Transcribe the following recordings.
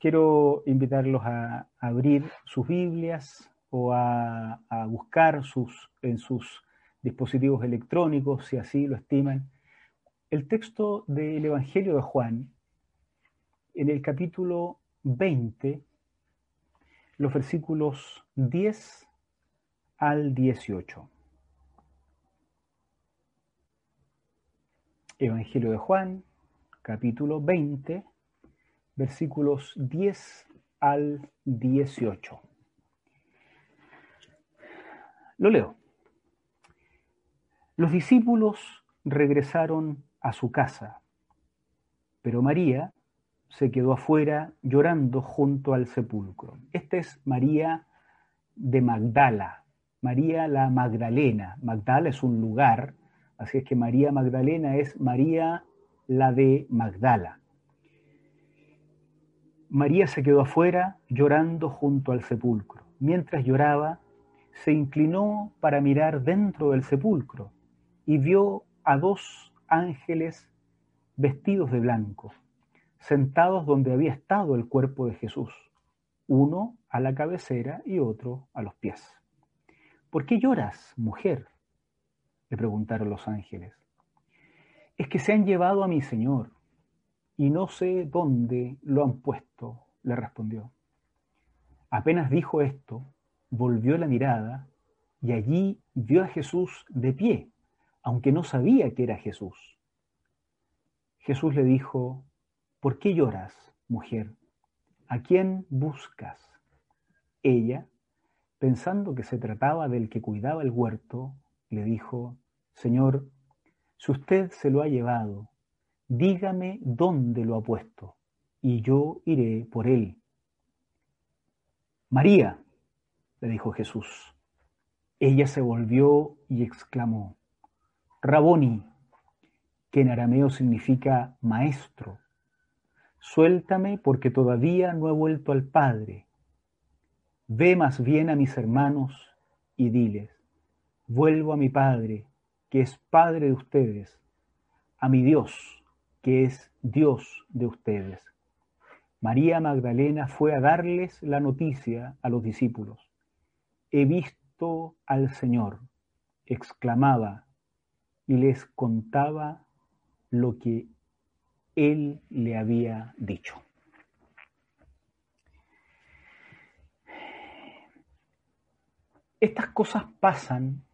quiero invitarlos a abrir sus Biblias o a, buscar sus, en sus dispositivos electrónicos, si así lo estiman, el texto del Evangelio de Juan, en el capítulo 20, los versículos 10 al 18. Evangelio de Juan, capítulo 20, versículos 10 al 18. Lo leo. Los discípulos regresaron a su casa, pero María se quedó afuera llorando junto al sepulcro. Esta es María de Magdala, María la Magdalena. Magdala es un lugar, así es que María Magdalena es María la de Magdala. María se quedó afuera llorando junto al sepulcro. Mientras lloraba, se inclinó para mirar dentro del sepulcro y vio a dos ángeles vestidos de blanco, sentados donde había estado el cuerpo de Jesús, uno a la cabecera y otro a los pies. ¿Por qué lloras, mujer? le preguntaron los ángeles. Es que se han llevado a mi Señor y no sé dónde lo han puesto, le respondió. Apenas dijo esto, volvió la mirada y allí vio a Jesús de pie, aunque no sabía que era Jesús. Jesús le dijo, ¿por qué lloras, mujer? ¿A quién buscas? Ella, pensando que se trataba del que cuidaba el huerto, le dijo, Señor, si usted se lo ha llevado, dígame dónde lo ha puesto, y yo iré por él. María, le dijo Jesús. Ella se volvió y exclamó, Raboni, que en arameo significa maestro, suéltame porque todavía no he vuelto al Padre. Ve más bien a mis hermanos y diles, vuelvo a mi Padre, que es Padre de ustedes, a mi Dios que es Dios de ustedes. María Magdalena fue a darles la noticia a los discípulos. He visto al Señor, exclamaba, y les contaba lo que él le había dicho. Estas cosas pasan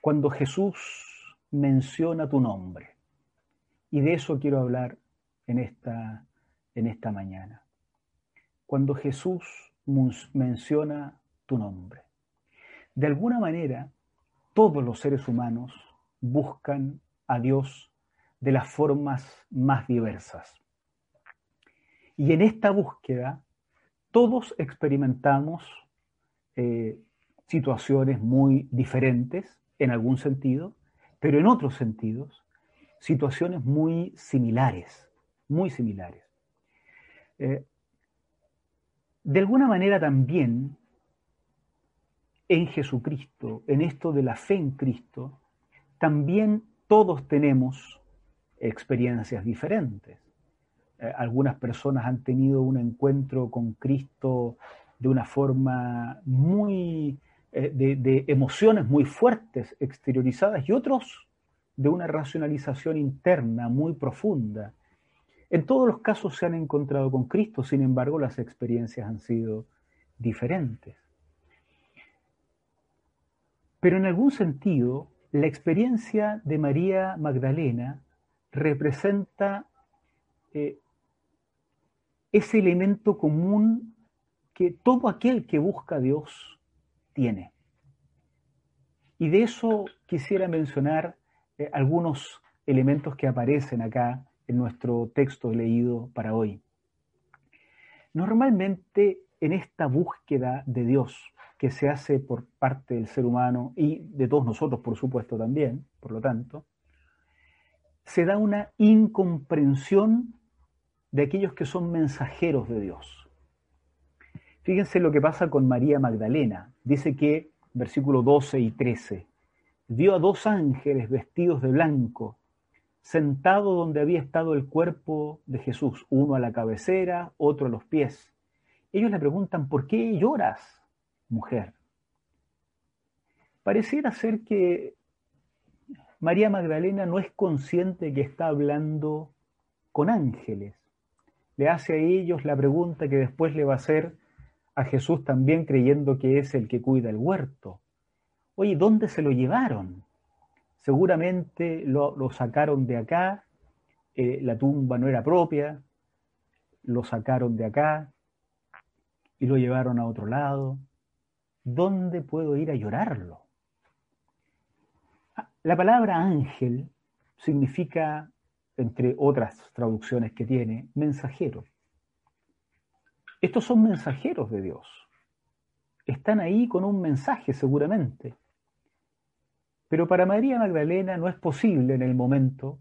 cuando Jesús menciona tu nombre. Y de eso quiero hablar en esta, en esta mañana. Cuando Jesús menciona tu nombre. De alguna manera, todos los seres humanos buscan a Dios de las formas más diversas. Y en esta búsqueda, todos experimentamos eh, situaciones muy diferentes en algún sentido, pero en otros sentidos, situaciones muy similares, muy similares. Eh, de alguna manera también en Jesucristo, en esto de la fe en Cristo, también todos tenemos experiencias diferentes. Eh, algunas personas han tenido un encuentro con Cristo de una forma muy eh, de, emociones muy fuertes exteriorizadas y otros de una racionalización interna muy profunda. En todos los casos se han encontrado con Cristo, sin embargo las experiencias han sido diferentes. Pero en algún sentido, la experiencia de María Magdalena representa eh, ese elemento común que todo aquel que busca a Dios tiene. Y de eso quisiera mencionar eh, algunos elementos que aparecen acá en nuestro texto leído para hoy. Normalmente en esta búsqueda de Dios que se hace por parte del ser humano y de todos nosotros, por supuesto, también, por lo tanto, se da una incomprensión de aquellos que son mensajeros de Dios. Fíjense lo que pasa con María Magdalena. Dice que, versículos 12 y 13, vio a dos ángeles vestidos de blanco, sentado donde había estado el cuerpo de Jesús, uno a la cabecera, otro a los pies. Ellos le preguntan, ¿por qué lloras, mujer? Pareciera ser que María Magdalena no es consciente que está hablando con ángeles. Le hace a ellos la pregunta que después le va a hacer a Jesús también creyendo que es el que cuida el huerto. Oye, ¿dónde se lo llevaron? Seguramente lo, sacaron de acá, eh, la tumba no era propia, lo sacaron de acá y lo llevaron a otro lado. ¿Dónde puedo ir a llorarlo? La palabra ángel significa, entre otras traducciones que tiene, mensajero. Estos son mensajeros de Dios. Están ahí con un mensaje seguramente. Pero para María Magdalena no es posible en el momento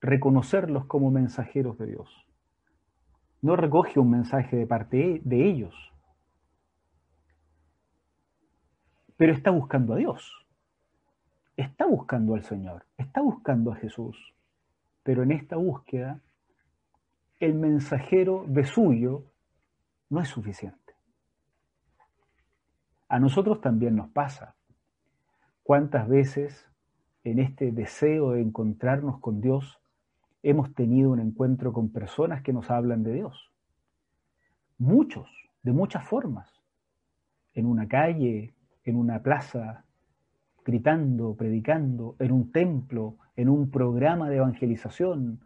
reconocerlos como mensajeros de Dios. No recoge un mensaje de parte de ellos. Pero está buscando a Dios está buscando al Señor, está buscando a Jesús, pero en esta búsqueda el mensajero de suyo no es suficiente. A nosotros también nos pasa. ¿Cuántas veces en este deseo de encontrarnos con Dios hemos tenido un encuentro con personas que nos hablan de Dios? Muchos, de muchas formas. En una calle, en una plaza, gritando, predicando, en un templo, en un programa de evangelización.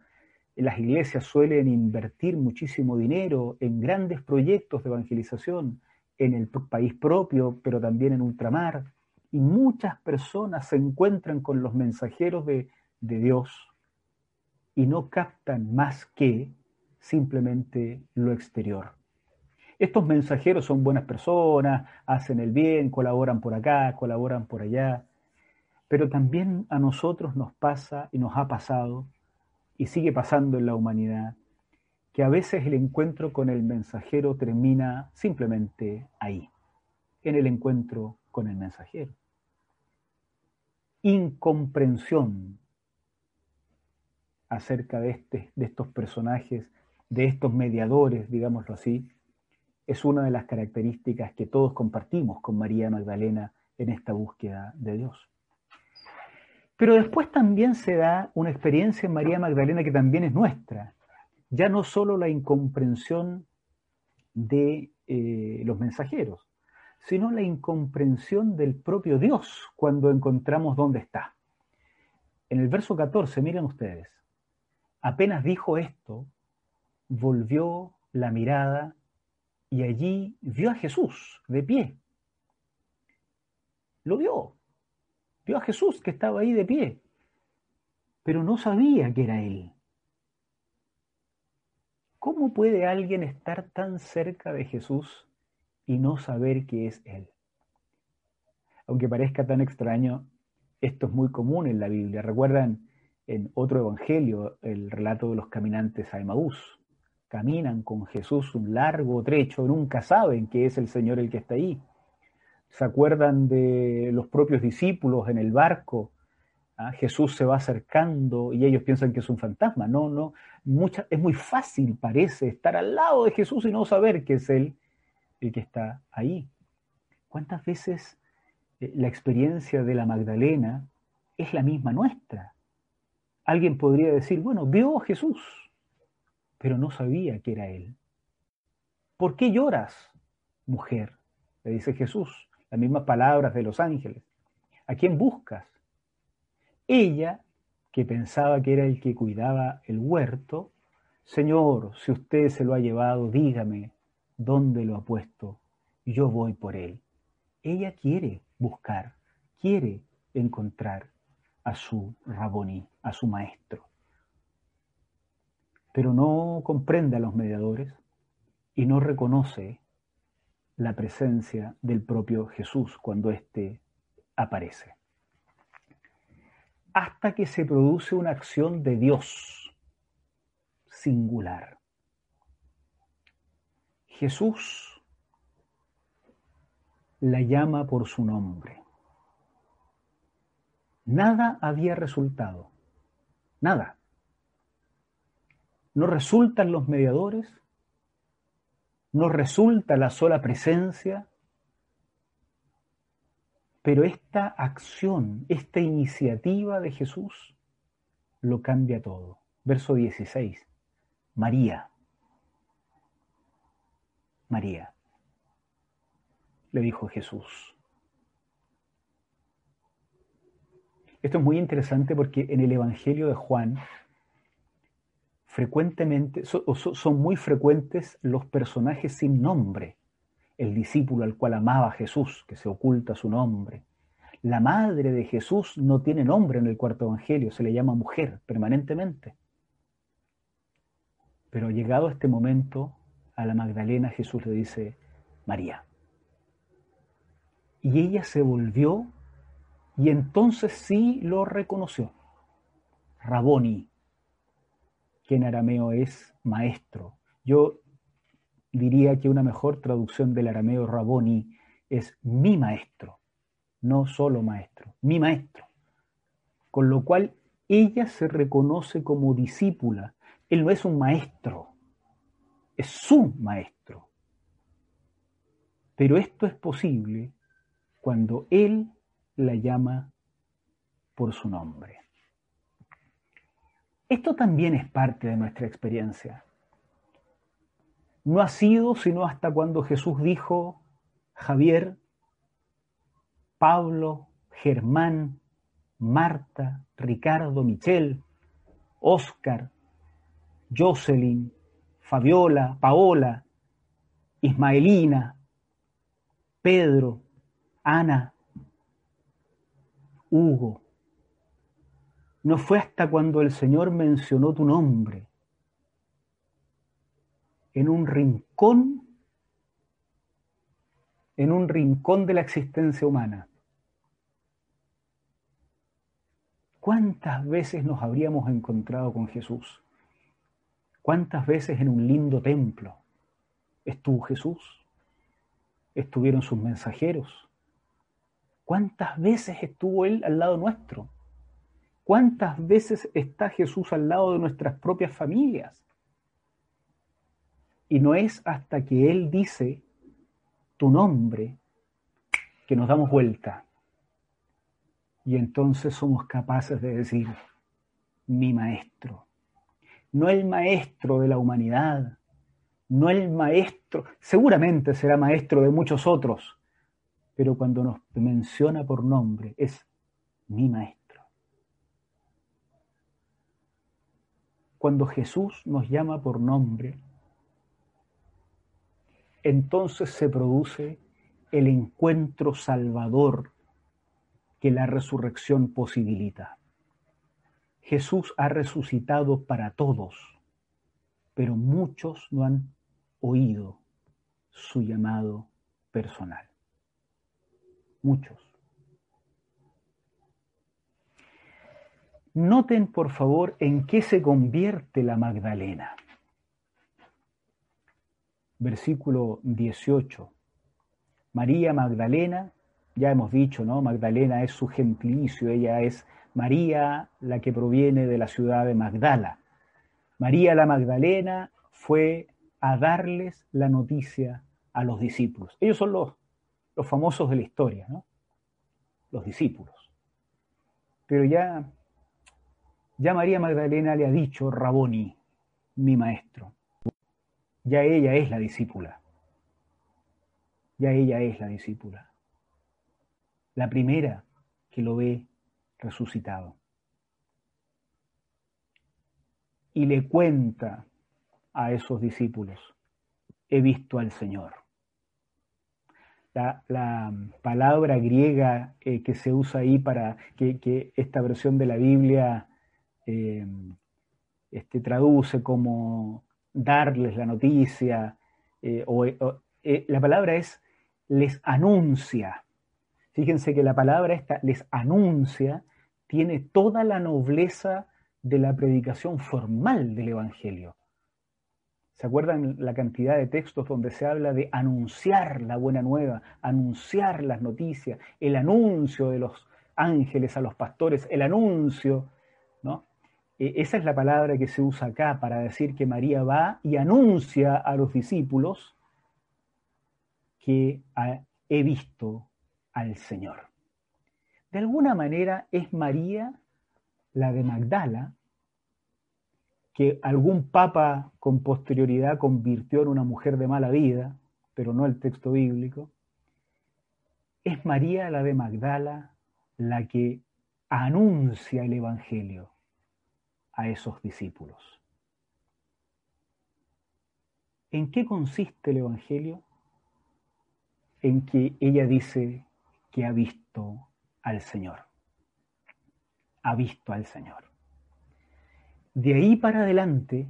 Las iglesias suelen invertir muchísimo dinero en grandes proyectos de evangelización en el país propio, pero también en ultramar. Y muchas personas se encuentran con los mensajeros de, de Dios y no captan más que simplemente lo exterior. Estos mensajeros son buenas personas, hacen el bien, colaboran por acá, colaboran por allá, pero también a nosotros nos pasa y nos ha pasado y sigue pasando en la humanidad que a veces el encuentro con el mensajero termina simplemente ahí, en el encuentro con el mensajero. Incomprensión acerca de, este, de estos personajes, de estos mediadores, digámoslo así, es una de las características que todos compartimos con María Magdalena en esta búsqueda de Dios. Pero después también se da una experiencia en María Magdalena que también es nuestra. Ya no solo la incomprensión de eh, los mensajeros, sino la incomprensión del propio Dios cuando encontramos dónde está. En el verso 14, miren ustedes, apenas dijo esto, volvió la mirada y allí vio a Jesús de pie. Lo vio, Vio a Jesús que estaba ahí de pie, pero no sabía que era Él. ¿Cómo puede alguien estar tan cerca de Jesús y no saber que es Él? Aunque parezca tan extraño, esto es muy común en la Biblia. ¿Recuerdan en otro evangelio el relato de los caminantes a Emaús? Caminan con Jesús un largo trecho, nunca saben que es el Señor el que está ahí se acuerdan de los propios discípulos en el barco. ¿ah? Jesús se va acercando y ellos piensan que es un fantasma. No, no. es muy fácil, parece, estar al lado de Jesús y no saber que es Él el que está ahí. ¿Cuántas veces eh, la experiencia de la Magdalena es la misma nuestra? Alguien podría decir, bueno, vio a Jesús, pero no sabía que era Él. ¿Por qué lloras, mujer? Le dice Jesús las mismas palabras de los ángeles. ¿A quién buscas? Ella, que pensaba que era el que cuidaba el huerto, Señor, si usted se lo ha llevado, dígame dónde lo ha puesto, yo voy por él. Ella quiere buscar, quiere encontrar a su Raboní, a su maestro. pero no comprende a los mediadores y no reconoce la presencia del propio Jesús cuando éste aparece. Hasta que se produce una acción de Dios singular. Jesús la llama por su nombre. Nada había resultado. Nada. No resultan los mediadores, no resulta la sola presencia, pero esta acción, esta iniciativa de Jesús lo cambia todo. Verso 16. María. María. Le dijo Jesús. Esto es muy interesante porque en el Evangelio de Juan frecuentemente, son muy frecuentes los personajes sin nombre. El discípulo al cual amaba Jesús, que se oculta su nombre. La madre de Jesús no tiene nombre en el cuarto evangelio, se le llama mujer permanentemente. Pero llegado este momento, a la Magdalena Jesús le dice, María. Y ella se volvió y entonces sí lo reconoció. Raboni, que en arameo es maestro. Yo diría que una mejor traducción del arameo Raboni es mi maestro, no solo maestro, mi maestro. Con lo cual ella se reconoce como discípula. Él no es un maestro, es su maestro. Pero esto es posible cuando él la llama por su nombre. Esto también es parte de nuestra experiencia. No ha sido sino hasta cuando Jesús dijo, Javier, Pablo, Germán, Marta, Ricardo, Michel, Oscar, Jocelyn, Fabiola, Paola, Ismaelina, Pedro, Ana, Hugo, no fue hasta cuando el Señor mencionó tu nombre en un rincón, en un rincón de la existencia humana. ¿Cuántas veces nos habríamos encontrado con Jesús? ¿Cuántas veces en un lindo templo estuvo Jesús? ¿Estuvieron sus mensajeros? ¿Cuántas veces estuvo Él al lado nuestro? ¿Cuántas veces está Jesús al lado de nuestras propias familias? Y no es hasta que Él dice tu nombre que nos damos vuelta. Y entonces somos capaces de decir, mi maestro. No el maestro de la humanidad, no el maestro, seguramente será maestro de muchos otros, pero cuando nos menciona por nombre es mi maestro. Cuando Jesús nos llama por nombre, entonces se produce el encuentro salvador que la resurrección posibilita. Jesús ha resucitado para todos, pero muchos no han oído su llamado personal. Muchos. Noten, por favor, en qué se convierte la Magdalena. Versículo 18. María Magdalena, ya hemos dicho, ¿no? Magdalena es su gentilicio, ella es María, la que proviene de la ciudad de Magdala. María la Magdalena fue a darles la noticia a los discípulos. Ellos son los, los famosos de la historia, ¿no? Los discípulos. Pero ya ya María Magdalena le ha dicho, Raboni, mi maestro. Ya ella es la discípula. Ya ella es la discípula. La primera que lo ve resucitado. Y le cuenta a esos discípulos, he visto al Señor. La, palabra griega eh, que se usa ahí para que, que, esta versión de la Biblia eh, este, traduce como darles la noticia, eh, o, eh, la palabra es les anuncia. Fíjense que la palabra esta, les anuncia, tiene toda la nobleza de la predicación formal del Evangelio. ¿Se acuerdan la cantidad de textos donde se habla de anunciar la buena nueva, anunciar las noticias, el anuncio de los ángeles a los pastores, el anuncio, ¿no? E, esa es la palabra que se usa acá para decir que María va y anuncia a los discípulos que he visto al Señor. De alguna manera es María, la de Magdala, que algún papa con posterioridad convirtió en una mujer de mala vida, pero no el texto bíblico, es María la de Magdala la que anuncia el Evangelio a esos discípulos. ¿En qué consiste el Evangelio? En que ella dice que ha visto al Señor. Ha visto al Señor. De ahí para adelante,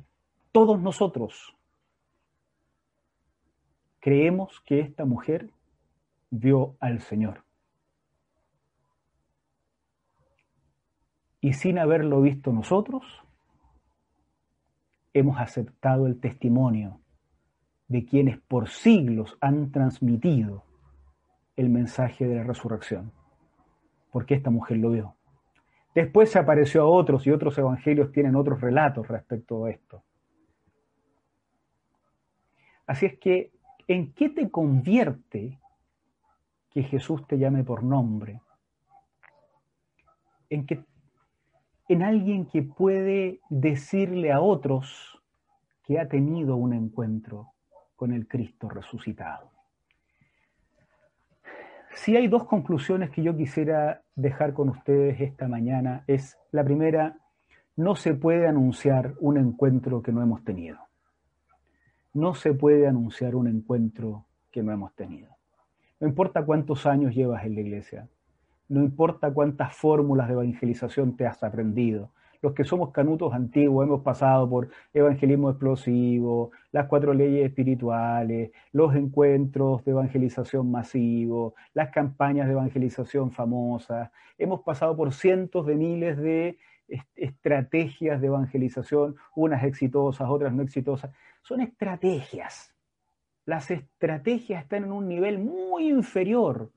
todos nosotros creemos que esta mujer vio al Señor. Y sin haberlo visto nosotros, hemos aceptado el testimonio de quienes por siglos han transmitido el mensaje de la resurrección, porque esta mujer lo vio. Después se apareció a otros y otros evangelios tienen otros relatos respecto a esto. Así es que, ¿en qué te convierte que Jesús te llame por nombre? En que en alguien que puede decirle a otros que ha tenido un encuentro con el Cristo resucitado. Si hay dos conclusiones que yo quisiera dejar con ustedes esta mañana, es la primera, no se puede anunciar un encuentro que no hemos tenido. No se puede anunciar un encuentro que no hemos tenido. No importa cuántos años llevas en la iglesia, no importa cuántas fórmulas de evangelización te has aprendido. Los que somos canutos antiguos hemos pasado por evangelismo explosivo, las cuatro leyes espirituales, los encuentros de evangelización masivo, las campañas de evangelización famosas. Hemos pasado por cientos de miles de estrategias de evangelización, unas exitosas, otras no exitosas. Son estrategias. Las estrategias están en un nivel muy inferior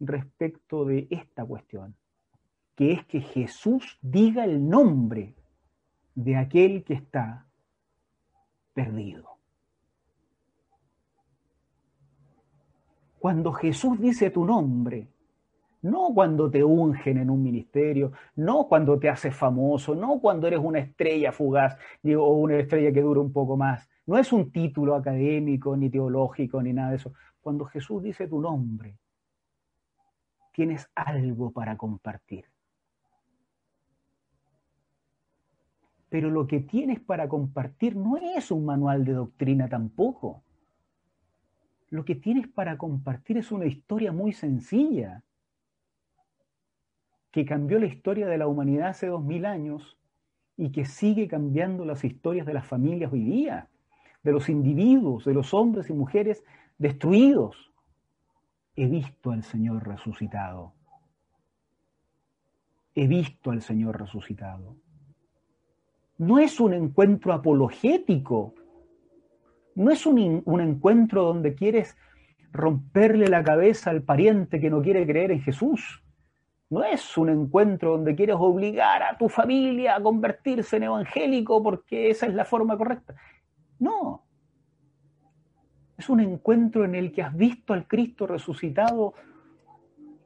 respecto de esta cuestión, que es que Jesús diga el nombre de aquel que está perdido. Cuando Jesús dice tu nombre, no cuando te ungen en un ministerio, no cuando te haces famoso, no cuando eres una estrella fugaz o una estrella que dura un poco más. No es un título académico, ni teológico, ni nada de eso. Cuando Jesús dice tu nombre, tienes algo para compartir. Pero lo que tienes para compartir no es un manual de doctrina tampoco. Lo que tienes para compartir es una historia muy sencilla, que cambió la historia de la humanidad hace dos mil años y que sigue cambiando las historias de las familias hoy día, de los individuos, de los hombres y mujeres destruidos, he visto al Señor resucitado. He visto al Señor resucitado. No es un encuentro apologético, no es un, un, encuentro donde quieres romperle la cabeza al pariente que no quiere creer en Jesús. No es un encuentro donde quieres obligar a tu familia a convertirse en evangélico porque esa es la forma correcta. No, es un encuentro en el que has visto al Cristo resucitado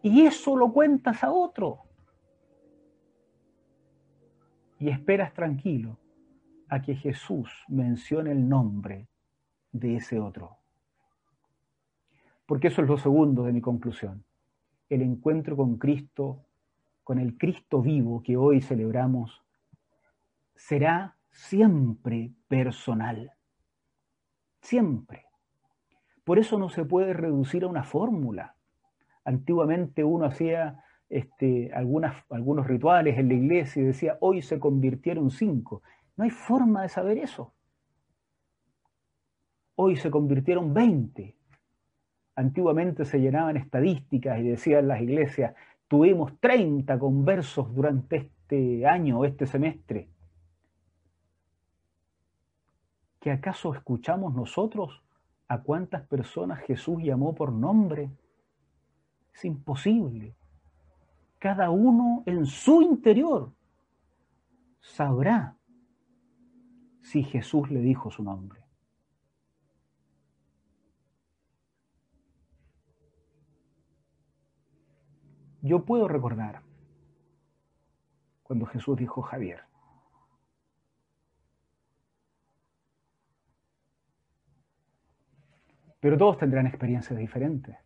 y eso lo cuentas a otro. Y esperas tranquilo a que Jesús mencione el nombre de ese otro. Porque eso es lo segundo de mi conclusión. El encuentro con Cristo, con el Cristo vivo que hoy celebramos, será siempre personal. Siempre. Por eso no se puede reducir a una fórmula. Antiguamente uno hacía este, algunos rituales en la iglesia y decía, hoy se convirtieron cinco. No hay forma de saber eso. Hoy se convirtieron 20. Antiguamente se llenaban estadísticas y decían las iglesias, tuvimos 30 conversos durante este año o este semestre. ¿Que acaso escuchamos nosotros a cuántas personas Jesús llamó por nombre? Es imposible. Cada uno en su interior sabrá si Jesús le dijo su nombre. Yo puedo recordar cuando Jesús dijo Javier. Pero todos tendrán experiencias diferentes.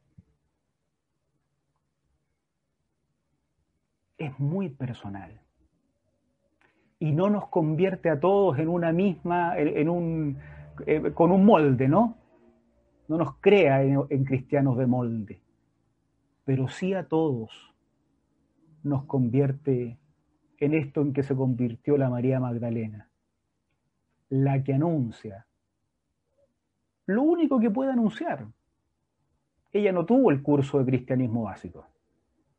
Es muy personal. Y no nos convierte a todos en una misma, en un, eh, con un molde, ¿no? No nos crea en cristianos de molde. Pero sí a todos nos convierte en esto en que se convirtió la María Magdalena, la que anuncia lo único que puede anunciar. Ella no tuvo el curso de cristianismo básico.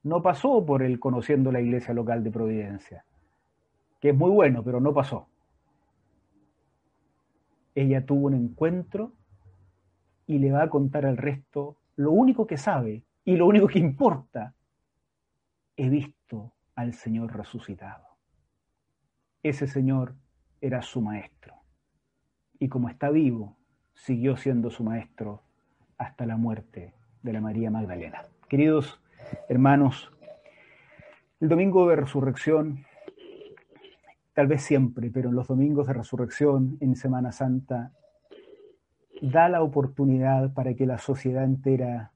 No pasó por el conociendo la iglesia local de Providencia, que es muy bueno, pero no pasó. Ella tuvo un encuentro y le va a contar al resto lo único que sabe y lo único que importa. He visto al Señor resucitado. Ese Señor era su maestro. Y como está vivo, siguió siendo su maestro hasta la muerte de la María Magdalena. Queridos hermanos, el domingo de resurrección, tal vez siempre, pero en los domingos de resurrección, en Semana Santa, da la oportunidad para que la sociedad entera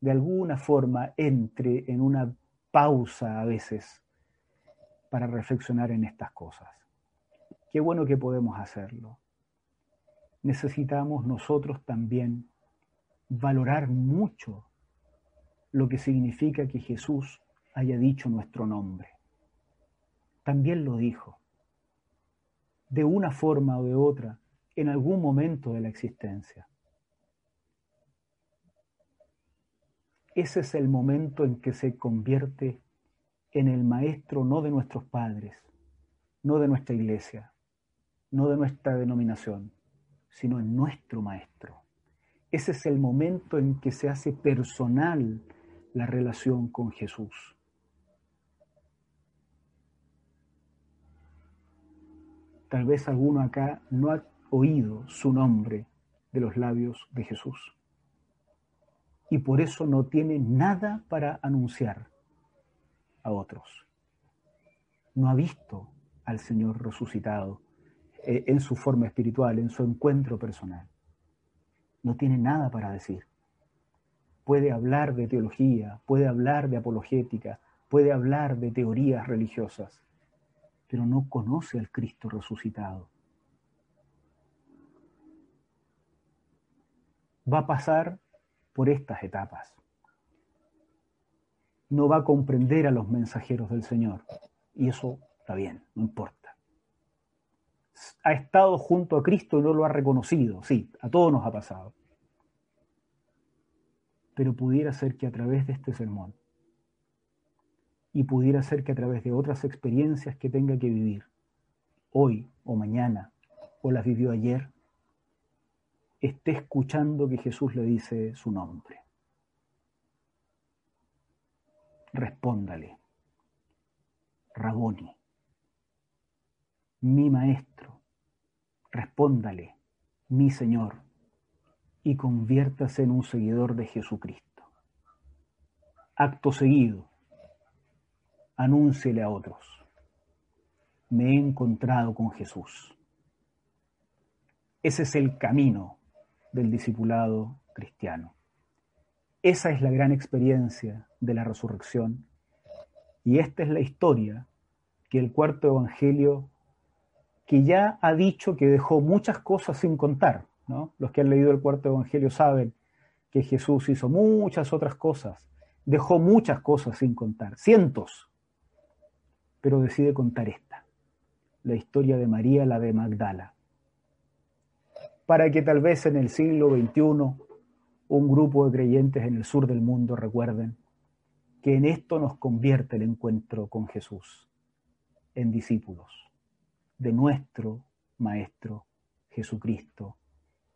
de alguna forma entre en una pausa a veces para reflexionar en estas cosas. Qué bueno que podemos hacerlo necesitamos nosotros también valorar mucho lo que significa que Jesús haya dicho nuestro nombre. También lo dijo, de una forma o de otra, en algún momento de la existencia. Ese es el momento en que se convierte en el maestro no de nuestros padres, no de nuestra iglesia, no de nuestra denominación, sino en nuestro Maestro. Ese es el momento en que se hace personal la relación con Jesús. Tal vez alguno acá no ha oído su nombre de los labios de Jesús. Y por eso no tiene nada para anunciar a otros. No ha visto al Señor resucitado eh, en su forma espiritual, en su encuentro personal. No tiene nada para decir. Puede hablar de teología, puede hablar de apologética, puede hablar de teorías religiosas, pero no conoce al Cristo resucitado. Va a pasar por estas etapas. No va a comprender a los mensajeros del Señor. Y eso está bien, no importa ha estado junto a Cristo y no lo ha reconocido. Sí, a todos nos ha pasado. Pero pudiera ser que a través de este sermón y pudiera ser que a través de otras experiencias que tenga que vivir, hoy o mañana, o las vivió ayer, esté escuchando que Jesús le dice su nombre. Respóndale, Raboni mi Maestro, respóndale, mi Señor, y conviértase en un seguidor de Jesucristo. Acto seguido, anúnciele a otros, me he encontrado con Jesús. Ese es el camino del discipulado cristiano. Esa es la gran experiencia de la resurrección y esta es la historia que el cuarto evangelio que ya ha dicho que dejó muchas cosas sin contar. Los que han leído el cuarto evangelio saben que Jesús hizo muchas otras cosas, dejó muchas cosas sin contar, cientos, pero decide contar esta. la historia de María, la de Magdala, para que tal vez en el siglo XXI un grupo de creyentes en el sur del mundo recuerden que en esto nos convierte el encuentro con Jesús, en discípulos de nuestro Maestro Jesucristo,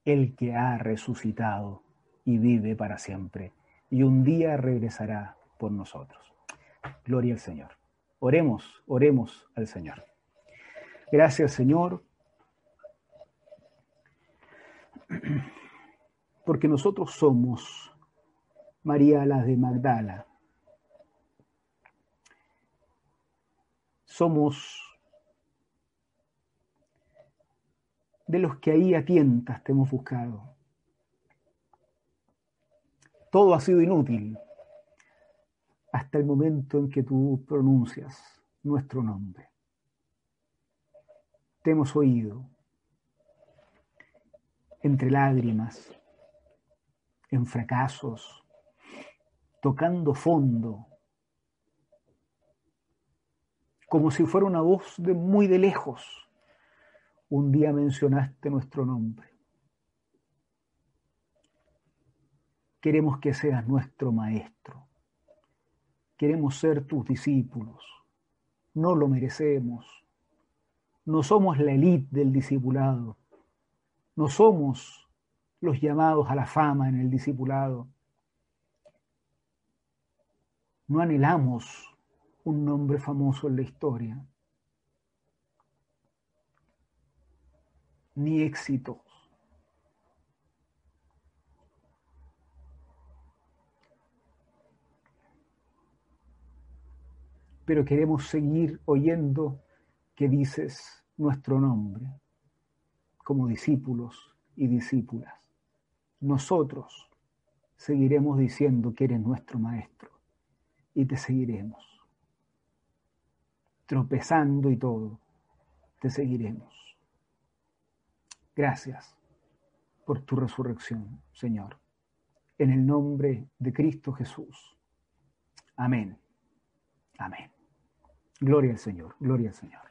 el que ha resucitado y vive para siempre, y un día regresará por nosotros. Gloria al Señor. Oremos, oremos al Señor. Gracias Señor, porque nosotros somos María la de Magdala, somos de los que ahí a tientas te hemos buscado. Todo ha sido inútil hasta el momento en que tú pronuncias nuestro nombre. Te hemos oído entre lágrimas, en fracasos, tocando fondo, como si fuera una voz de muy de lejos. Un día mencionaste nuestro nombre. Queremos que seas nuestro maestro. Queremos ser tus discípulos. No lo merecemos. No somos la élite del discipulado. No somos los llamados a la fama en el discipulado. No anhelamos un nombre famoso en la historia, ni éxitos. Pero queremos seguir oyendo que dices nuestro nombre como discípulos y discípulas. Nosotros seguiremos diciendo que eres nuestro maestro y te seguiremos tropezando y todo, te seguiremos. Gracias por tu resurrección, Señor. En el nombre de Cristo Jesús. Amén. Amén. Gloria al Señor, gloria al Señor.